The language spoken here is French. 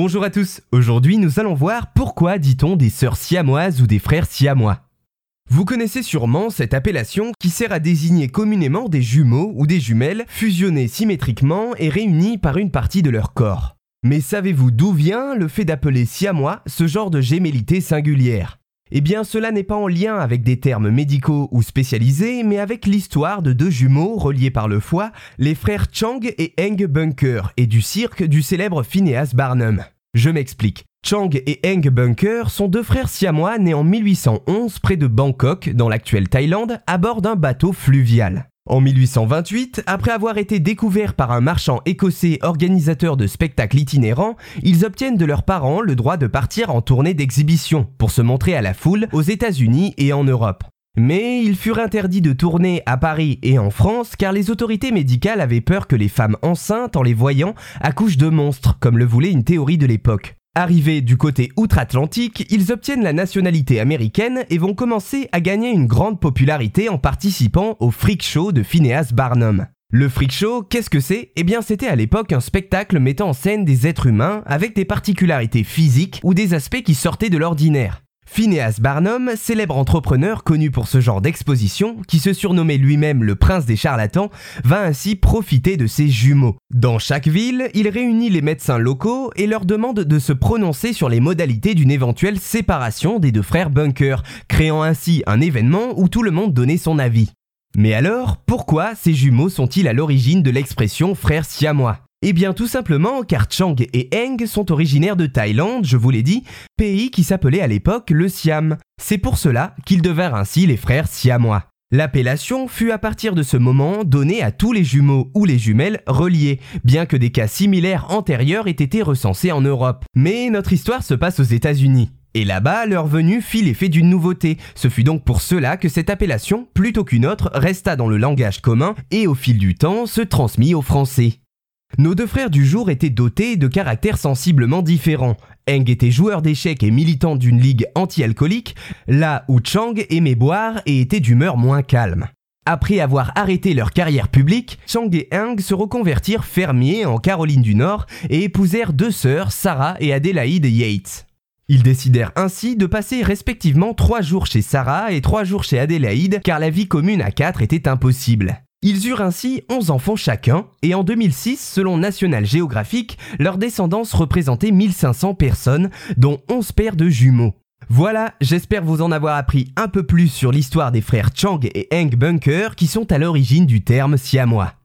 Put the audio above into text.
Bonjour à tous, aujourd'hui nous allons voir pourquoi dit-on des sœurs siamoises ou des frères siamois. Vous connaissez sûrement cette appellation qui sert à désigner communément des jumeaux ou des jumelles fusionnés symétriquement et réunis par une partie de leur corps. Mais savez-vous d'où vient le fait d'appeler siamois ce genre de gémellité singulière? Eh bien cela n'est pas en lien avec des termes médicaux ou spécialisés, mais avec l'histoire de deux jumeaux reliés par le foie, les frères Chang et Eng Bunker, et du cirque du célèbre Phineas Barnum. Je m'explique. Chang et Eng Bunker sont deux frères siamois nés en 1811 près de Bangkok, dans l'actuelle Thaïlande, à bord d'un bateau fluvial. En 1828, après avoir été découverts par un marchand écossais organisateur de spectacles itinérants, ils obtiennent de leurs parents le droit de partir en tournée d'exhibition pour se montrer à la foule aux États-Unis et en Europe. Mais ils furent interdits de tourner à Paris et en France car les autorités médicales avaient peur que les femmes enceintes, en les voyant, accouchent de monstres, comme le voulait une théorie de l'époque. Arrivés du côté outre-Atlantique, ils obtiennent la nationalité américaine et vont commencer à gagner une grande popularité en participant au Freak Show de Phineas Barnum. Le Freak Show, qu'est-ce que c'est? Eh bien c'était à l'époque un spectacle mettant en scène des êtres humains avec des particularités physiques ou des aspects qui sortaient de l'ordinaire. Phineas Barnum, célèbre entrepreneur connu pour ce genre d'exposition, qui se surnommait lui-même le prince des charlatans, va ainsi profiter de ses jumeaux. Dans chaque ville, il réunit les médecins locaux et leur demande de se prononcer sur les modalités d'une éventuelle séparation des deux frères Bunker, créant ainsi un événement où tout le monde donnait son avis. Mais alors, pourquoi ces jumeaux sont-ils à l'origine de l'expression frères siamois eh bien tout simplement car Chang et Eng sont originaires de Thaïlande, je vous l'ai dit, pays qui s'appelait à l'époque le Siam. C'est pour cela qu'ils devinrent ainsi les frères siamois. L'appellation fut à partir de ce moment donnée à tous les jumeaux ou les jumelles reliés, bien que des cas similaires antérieurs aient été recensés en Europe. Mais notre histoire se passe aux États-Unis. Et là-bas, leur venue fit l'effet d'une nouveauté. Ce fut donc pour cela que cette appellation, plutôt qu'une autre, resta dans le langage commun et au fil du temps se transmit au français. Nos deux frères du jour étaient dotés de caractères sensiblement différents. Eng était joueur d'échecs et militant d'une ligue anti-alcoolique, là où Chang aimait boire et était d'humeur moins calme. Après avoir arrêté leur carrière publique, Chang et Eng se reconvertirent fermiers en Caroline du Nord et épousèrent deux sœurs, Sarah et Adélaïde Yates. Ils décidèrent ainsi de passer respectivement trois jours chez Sarah et trois jours chez Adélaïde car la vie commune à quatre était impossible. Ils eurent ainsi 11 enfants chacun, et en 2006, selon National Geographic, leur descendance représentait 1500 personnes, dont 11 paires de jumeaux. Voilà, j'espère vous en avoir appris un peu plus sur l'histoire des frères Chang et Eng Bunker qui sont à l'origine du terme siamois.